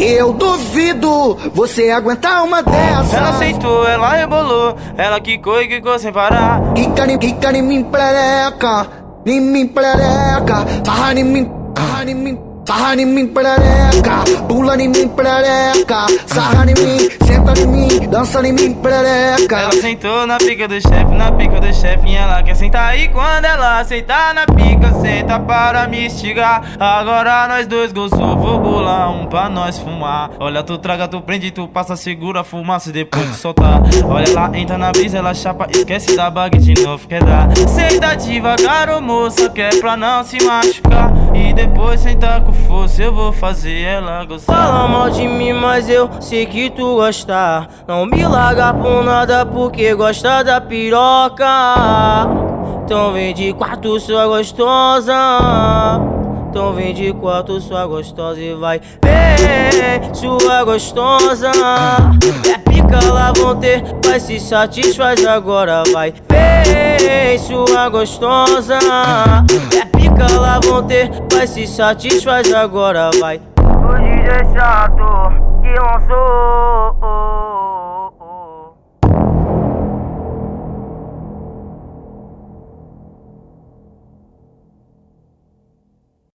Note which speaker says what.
Speaker 1: Eu duvido você aguentar uma dessa.
Speaker 2: Ela aceitou, ela rebolou, ela quicou e quicou sem parar.
Speaker 1: Quica em, mim, plereca, em mim, plereca, farra em mim, farra mim. Sarra em mim, perereca, pula em mim, perereca, sarra em mim, senta em mim, dança em mim, perereca.
Speaker 2: Ela sentou na pica do chefe, na pica do chefe, e ela quer sentar. E quando ela sentar na pica, senta para me estigar. Agora nós dois gostou, vou bolar um pra nós fumar. Olha, tu traga, tu prende, tu passa, segura a fumaça depois de soltar. Olha lá, entra na brisa, ela chapa, esquece da bag de novo, quer dar. Senta devagar, ô moça, quer pra não se machucar. Depois senta com força, eu vou fazer ela gostar.
Speaker 3: Fala mal de mim, mas eu sei que tu gosta. Não me larga por nada porque gosta da piroca. Então vem de quarto, sua gostosa. Então vem de quarto, sua gostosa e vai. Vem, sua gostosa. É pica lá vão ter, vai se satisfaz agora, vai. Vem, sua gostosa. É pica lá ter, vai se satisfaz agora, vai.
Speaker 4: O DJ chato que lançou